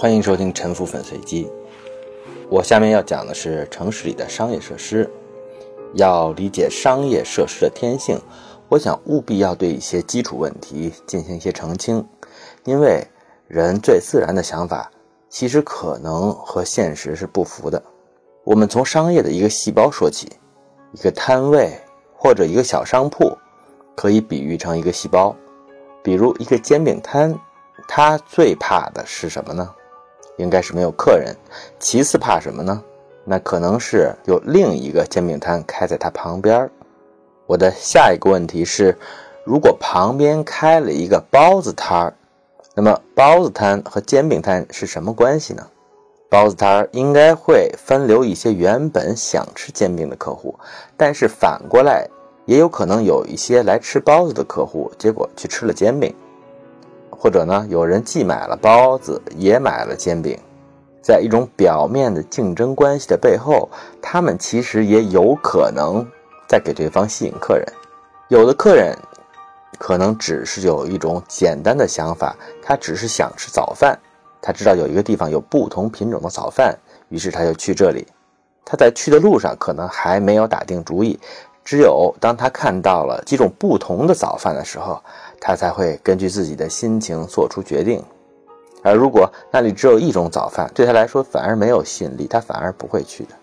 欢迎收听《沉浮粉碎机》。我下面要讲的是城市里的商业设施。要理解商业设施的天性，我想务必要对一些基础问题进行一些澄清。因为人最自然的想法，其实可能和现实是不符的。我们从商业的一个细胞说起，一个摊位或者一个小商铺，可以比喻成一个细胞。比如一个煎饼摊，它最怕的是什么呢？应该是没有客人。其次怕什么呢？那可能是有另一个煎饼摊开在它旁边。我的下一个问题是，如果旁边开了一个包子摊儿，那么包子摊和煎饼摊是什么关系呢？包子摊儿应该会分流一些原本想吃煎饼的客户，但是反过来也有可能有一些来吃包子的客户，结果去吃了煎饼。或者呢，有人既买了包子，也买了煎饼，在一种表面的竞争关系的背后，他们其实也有可能在给对方吸引客人。有的客人可能只是有一种简单的想法，他只是想吃早饭，他知道有一个地方有不同品种的早饭，于是他就去这里。他在去的路上可能还没有打定主意，只有当他看到了几种不同的早饭的时候。他才会根据自己的心情做出决定，而如果那里只有一种早饭，对他来说反而没有吸引力，他反而不会去的。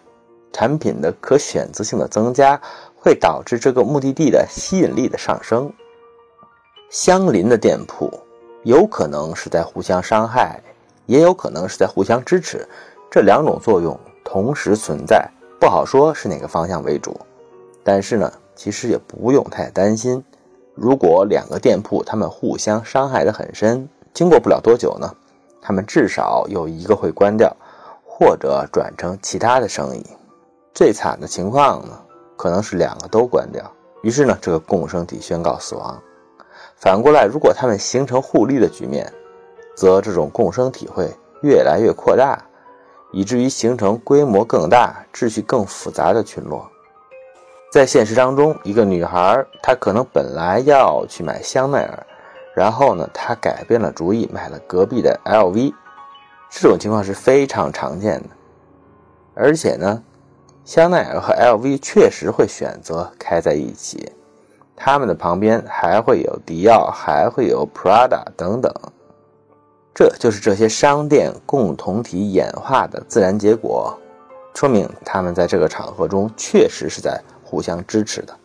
产品的可选择性的增加，会导致这个目的地的吸引力的上升。相邻的店铺有可能是在互相伤害，也有可能是在互相支持，这两种作用同时存在，不好说是哪个方向为主。但是呢，其实也不用太担心。如果两个店铺他们互相伤害得很深，经过不了多久呢，他们至少有一个会关掉，或者转成其他的生意。最惨的情况呢，可能是两个都关掉，于是呢，这个共生体宣告死亡。反过来，如果他们形成互利的局面，则这种共生体会越来越扩大，以至于形成规模更大、秩序更复杂的群落。在现实当中，一个女孩，她可能本来要去买香奈儿，然后呢，她改变了主意，买了隔壁的 LV。这种情况是非常常见的。而且呢，香奈儿和 LV 确实会选择开在一起，他们的旁边还会有迪奥，还会有 Prada 等等。这就是这些商店共同体演化的自然结果，说明他们在这个场合中确实是在。互相支持的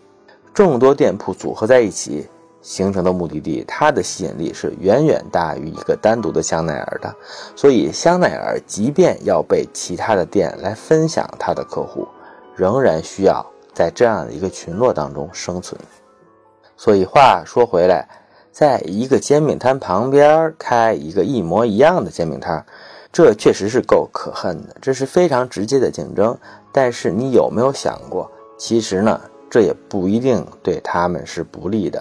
众多店铺组合在一起形成的目的地，它的吸引力是远远大于一个单独的香奈儿的。所以，香奈儿即便要被其他的店来分享它的客户，仍然需要在这样的一个群落当中生存。所以，话说回来，在一个煎饼摊旁边开一个一模一样的煎饼摊，这确实是够可恨的，这是非常直接的竞争。但是，你有没有想过？其实呢，这也不一定对他们是不利的。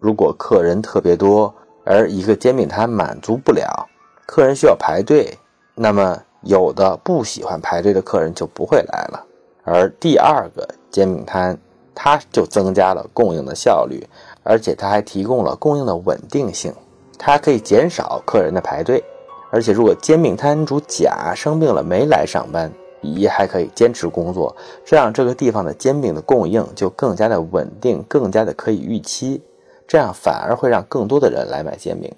如果客人特别多，而一个煎饼摊满足不了，客人需要排队，那么有的不喜欢排队的客人就不会来了。而第二个煎饼摊，它就增加了供应的效率，而且它还提供了供应的稳定性，它可以减少客人的排队。而且如果煎饼摊主甲生病了没来上班，乙还可以坚持工作，这样这个地方的煎饼的供应就更加的稳定，更加的可以预期，这样反而会让更多的人来买煎饼。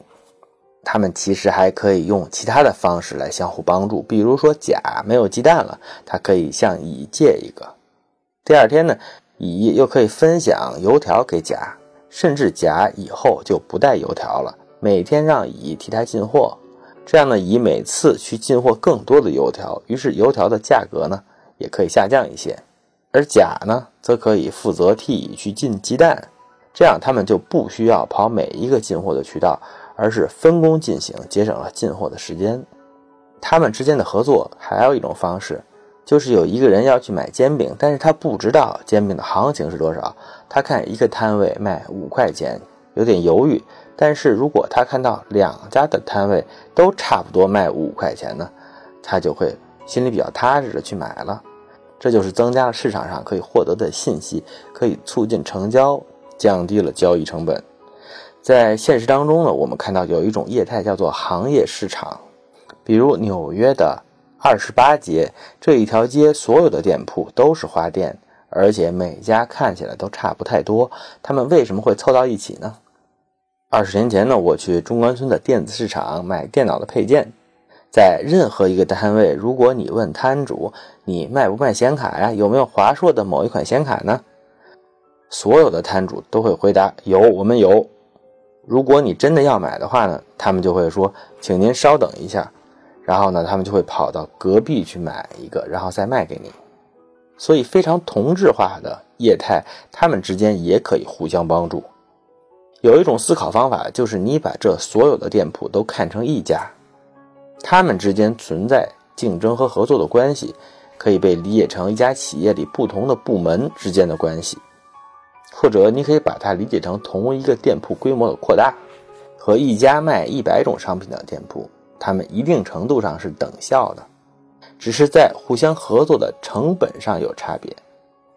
他们其实还可以用其他的方式来相互帮助，比如说甲没有鸡蛋了，他可以向乙借一个。第二天呢，乙又可以分享油条给甲，甚至甲以后就不带油条了，每天让乙替他进货。这样呢，乙每次去进货更多的油条，于是油条的价格呢也可以下降一些。而甲呢，则可以负责替乙去进鸡蛋，这样他们就不需要跑每一个进货的渠道，而是分工进行，节省了进货的时间。他们之间的合作还有一种方式，就是有一个人要去买煎饼，但是他不知道煎饼的行情是多少，他看一个摊位卖五块钱，有点犹豫。但是如果他看到两家的摊位都差不多卖五块钱呢，他就会心里比较踏实的去买了。这就是增加了市场上可以获得的信息，可以促进成交，降低了交易成本。在现实当中呢，我们看到有一种业态叫做行业市场，比如纽约的二十八街这一条街，所有的店铺都是花店，而且每家看起来都差不太多。他们为什么会凑到一起呢？二十年前呢，我去中关村的电子市场买电脑的配件，在任何一个单位，如果你问摊主你卖不卖显卡呀，有没有华硕的某一款显卡呢？所有的摊主都会回答有，我们有。如果你真的要买的话呢，他们就会说，请您稍等一下，然后呢，他们就会跑到隔壁去买一个，然后再卖给你。所以非常同质化的业态，他们之间也可以互相帮助。有一种思考方法，就是你把这所有的店铺都看成一家，他们之间存在竞争和合作的关系，可以被理解成一家企业里不同的部门之间的关系，或者你可以把它理解成同一个店铺规模的扩大，和一家卖一百种商品的店铺，它们一定程度上是等效的，只是在互相合作的成本上有差别。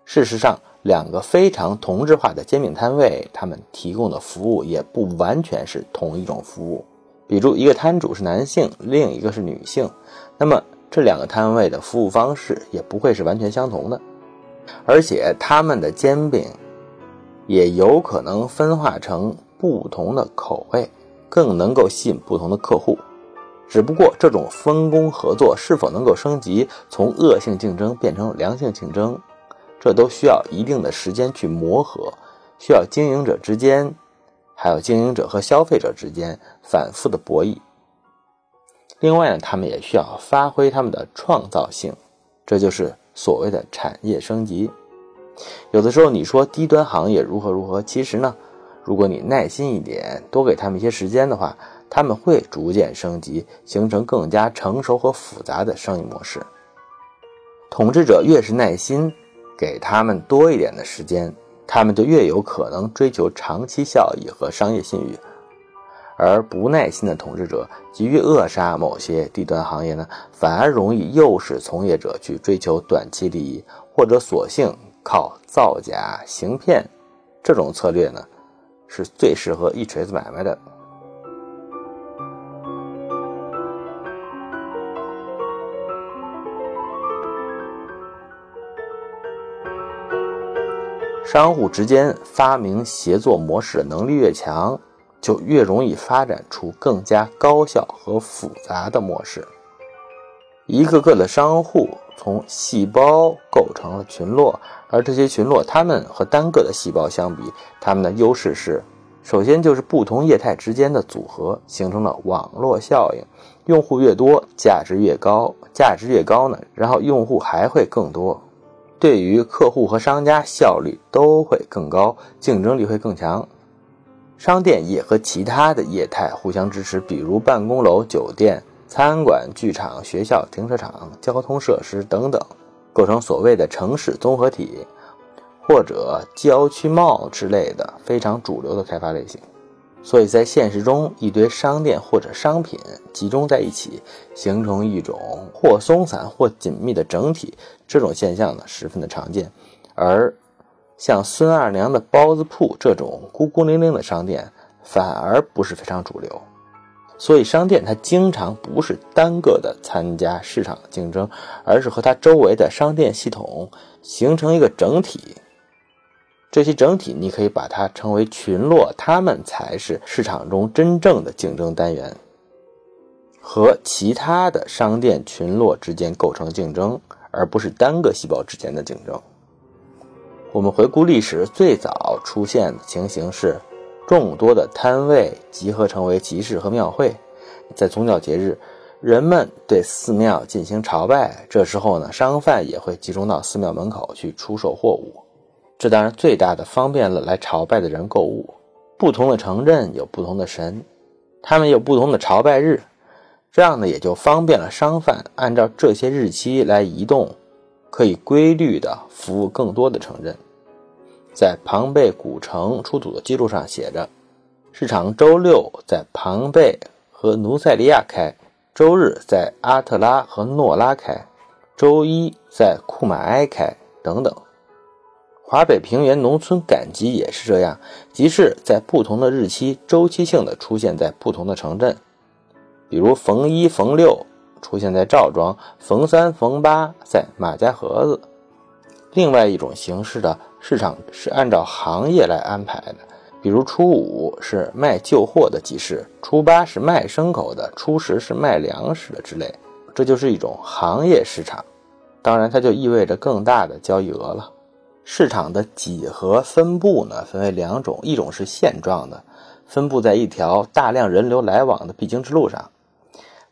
事实上。两个非常同质化的煎饼摊位，他们提供的服务也不完全是同一种服务。比如，一个摊主是男性，另一个是女性，那么这两个摊位的服务方式也不会是完全相同的。而且，他们的煎饼也有可能分化成不同的口味，更能够吸引不同的客户。只不过，这种分工合作是否能够升级，从恶性竞争变成良性竞争？这都需要一定的时间去磨合，需要经营者之间，还有经营者和消费者之间反复的博弈。另外呢，他们也需要发挥他们的创造性，这就是所谓的产业升级。有的时候你说低端行业如何如何，其实呢，如果你耐心一点，多给他们一些时间的话，他们会逐渐升级，形成更加成熟和复杂的生意模式。统治者越是耐心。给他们多一点的时间，他们就越有可能追求长期效益和商业信誉。而不耐心的统治者急于扼杀某些低端行业呢，反而容易诱使从业者去追求短期利益，或者索性靠造假行骗。这种策略呢，是最适合一锤子买卖的。商户之间发明协作模式的能力越强，就越容易发展出更加高效和复杂的模式。一个个的商户从细胞构成了群落，而这些群落，它们和单个的细胞相比，它们的优势是：首先就是不同业态之间的组合形成了网络效应，用户越多，价值越高，价值越高呢，然后用户还会更多。对于客户和商家，效率都会更高，竞争力会更强。商店也和其他的业态互相支持，比如办公楼、酒店、餐馆、剧场、学校、停车场、交通设施等等，构成所谓的城市综合体，或者郊区 mall 之类的非常主流的开发类型。所以在现实中，一堆商店或者商品集中在一起，形成一种或松散或紧密的整体，这种现象呢十分的常见。而像孙二娘的包子铺这种孤孤零零的商店，反而不是非常主流。所以商店它经常不是单个的参加市场竞争，而是和它周围的商店系统形成一个整体。这些整体，你可以把它称为群落，它们才是市场中真正的竞争单元，和其他的商店群落之间构成竞争，而不是单个细胞之间的竞争。我们回顾历史，最早出现的情形是众多的摊位集合成为集市和庙会，在宗教节日，人们对寺庙进行朝拜，这时候呢，商贩也会集中到寺庙门口去出售货物。这当然最大的方便了来朝拜的人购物。不同的城镇有不同的神，他们有不同的朝拜日，这样呢也就方便了商贩按照这些日期来移动，可以规律的服务更多的城镇。在庞贝古城出土的记录上写着：市场周六在庞贝和努塞利亚开，周日在阿特拉和诺拉开，周一在库马埃开，等等。华北平原农村赶集也是这样，集市在不同的日期周期性的出现在不同的城镇，比如逢一、逢六出现在赵庄，逢三逢八在马家河子。另外一种形式的市场是按照行业来安排的，比如初五是卖旧货的集市，初八是卖牲口的，初十是卖粮食的之类。这就是一种行业市场，当然它就意味着更大的交易额了。市场的几何分布呢，分为两种，一种是线状的，分布在一条大量人流来往的必经之路上；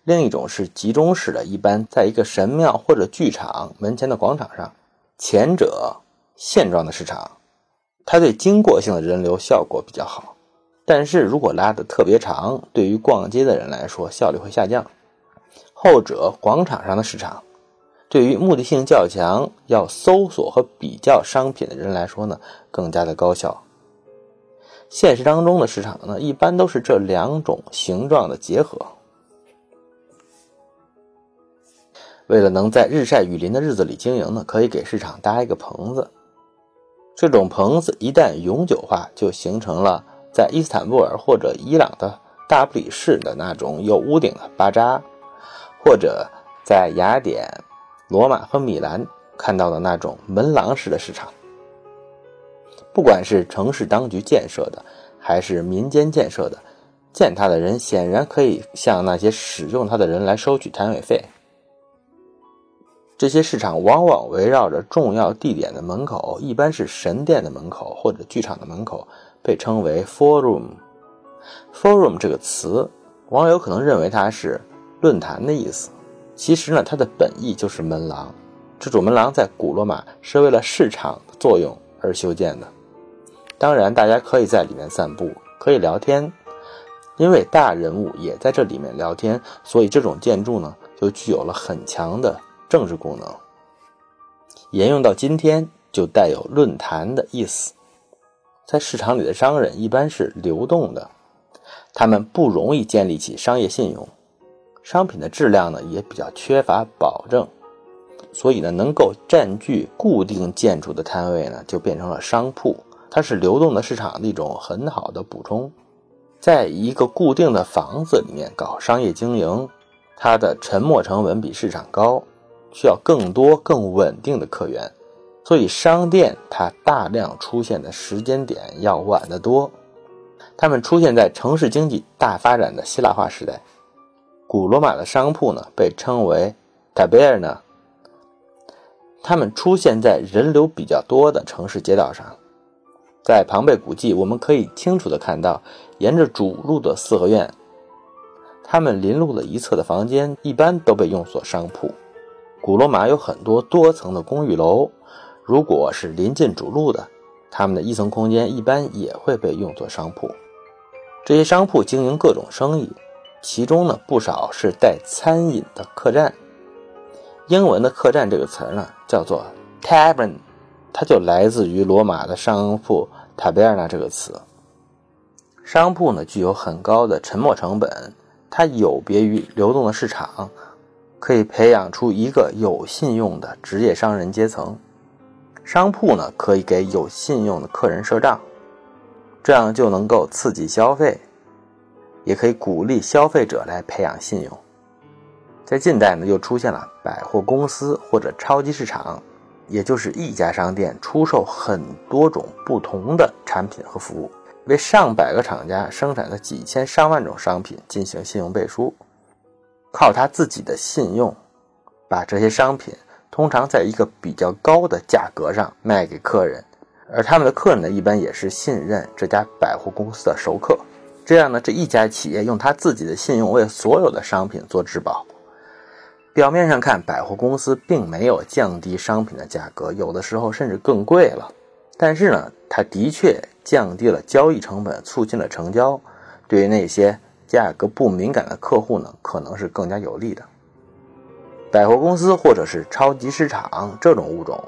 另一种是集中式的，一般在一个神庙或者剧场门前的广场上。前者线状的市场，它对经过性的人流效果比较好，但是如果拉得特别长，对于逛街的人来说效率会下降。后者广场上的市场。对于目的性较强、要搜索和比较商品的人来说呢，更加的高效。现实当中的市场呢，一般都是这两种形状的结合。为了能在日晒雨淋的日子里经营呢，可以给市场搭一个棚子。这种棚子一旦永久化，就形成了在伊斯坦布尔或者伊朗的大不里士的那种有屋顶的巴扎，或者在雅典。罗马和米兰看到的那种门廊式的市场，不管是城市当局建设的，还是民间建设的，建它的人显然可以向那些使用它的人来收取摊位费。这些市场往往围绕着重要地点的门口，一般是神殿的门口或者剧场的门口，被称为 forum。forum 这个词，网友可能认为它是论坛的意思。其实呢，它的本意就是门廊。这种门廊在古罗马是为了市场作用而修建的。当然，大家可以在里面散步，可以聊天，因为大人物也在这里面聊天，所以这种建筑呢，就具有了很强的政治功能。沿用到今天，就带有论坛的意思。在市场里的商人一般是流动的，他们不容易建立起商业信用。商品的质量呢也比较缺乏保证，所以呢，能够占据固定建筑的摊位呢，就变成了商铺。它是流动的市场的一种很好的补充。在一个固定的房子里面搞商业经营，它的沉没成本比市场高，需要更多更稳定的客源，所以商店它大量出现的时间点要晚得多。它们出现在城市经济大发展的希腊化时代。古罗马的商铺呢，被称为 taberna。它们出现在人流比较多的城市街道上。在庞贝古迹，我们可以清楚地看到，沿着主路的四合院，它们临路的一侧的房间一般都被用作商铺。古罗马有很多多层的公寓楼，如果是临近主路的，它们的一层空间一般也会被用作商铺。这些商铺经营各种生意。其中呢，不少是带餐饮的客栈。英文的客栈这个词呢，叫做 tavern，它就来自于罗马的商铺 taberna 这个词。商铺呢，具有很高的沉没成本，它有别于流动的市场，可以培养出一个有信用的职业商人阶层。商铺呢，可以给有信用的客人赊账，这样就能够刺激消费。也可以鼓励消费者来培养信用。在近代呢，又出现了百货公司或者超级市场，也就是一家商店出售很多种不同的产品和服务，为上百个厂家生产的几千上万种商品进行信用背书，靠他自己的信用，把这些商品通常在一个比较高的价格上卖给客人，而他们的客人呢，一般也是信任这家百货公司的熟客。这样呢，这一家企业用他自己的信用为所有的商品做质保。表面上看，百货公司并没有降低商品的价格，有的时候甚至更贵了。但是呢，它的确降低了交易成本，促进了成交。对于那些价格不敏感的客户呢，可能是更加有利的。百货公司或者是超级市场这种物种，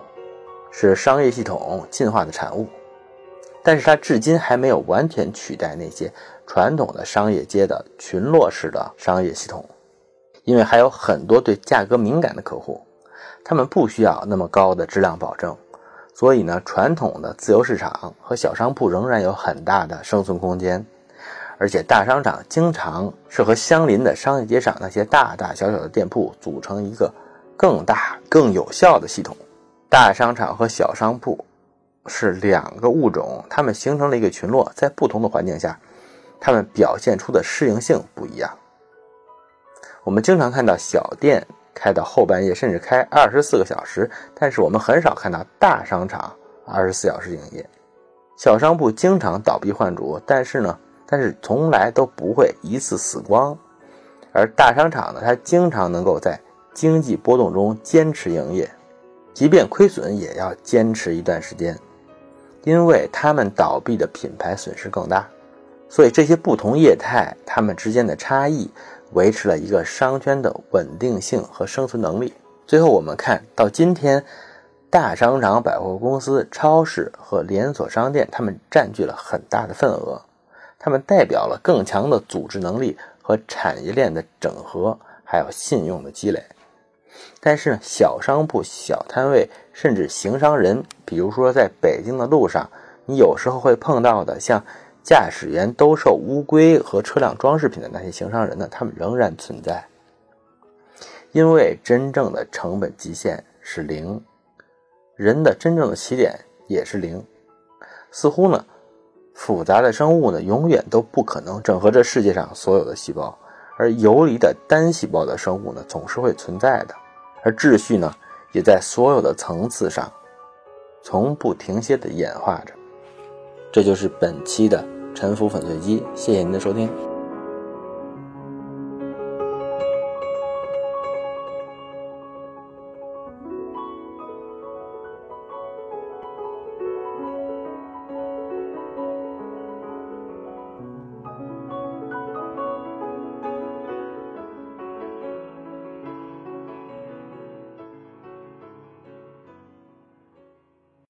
是商业系统进化的产物。但是它至今还没有完全取代那些传统的商业街的群落式的商业系统，因为还有很多对价格敏感的客户，他们不需要那么高的质量保证，所以呢，传统的自由市场和小商铺仍然有很大的生存空间，而且大商场经常是和相邻的商业街上那些大大小小的店铺组成一个更大、更有效的系统。大商场和小商铺是两个物种，它们形成了一个群落，在不同的环境下，它们表现出的适应性不一样。我们经常看到小店开到后半夜，甚至开二十四个小时，但是我们很少看到大商场二十四小时营业。小商铺经常倒闭换主，但是呢？但是从来都不会一次死光，而大商场呢，它经常能够在经济波动中坚持营业，即便亏损也要坚持一段时间，因为他们倒闭的品牌损失更大。所以这些不同业态它们之间的差异，维持了一个商圈的稳定性和生存能力。最后我们看到今天，大商场、百货公司、超市和连锁商店，它们占据了很大的份额。它们代表了更强的组织能力和产业链的整合，还有信用的积累。但是，小商铺、小摊位，甚至行商人，比如说在北京的路上，你有时候会碰到的，像驾驶员兜售乌龟和车辆装饰品的那些行商人呢，他们仍然存在。因为真正的成本极限是零，人的真正的起点也是零。似乎呢？复杂的生物呢，永远都不可能整合这世界上所有的细胞，而游离的单细胞的生物呢，总是会存在的，而秩序呢，也在所有的层次上，从不停歇的演化着。这就是本期的沉浮粉碎机，谢谢您的收听。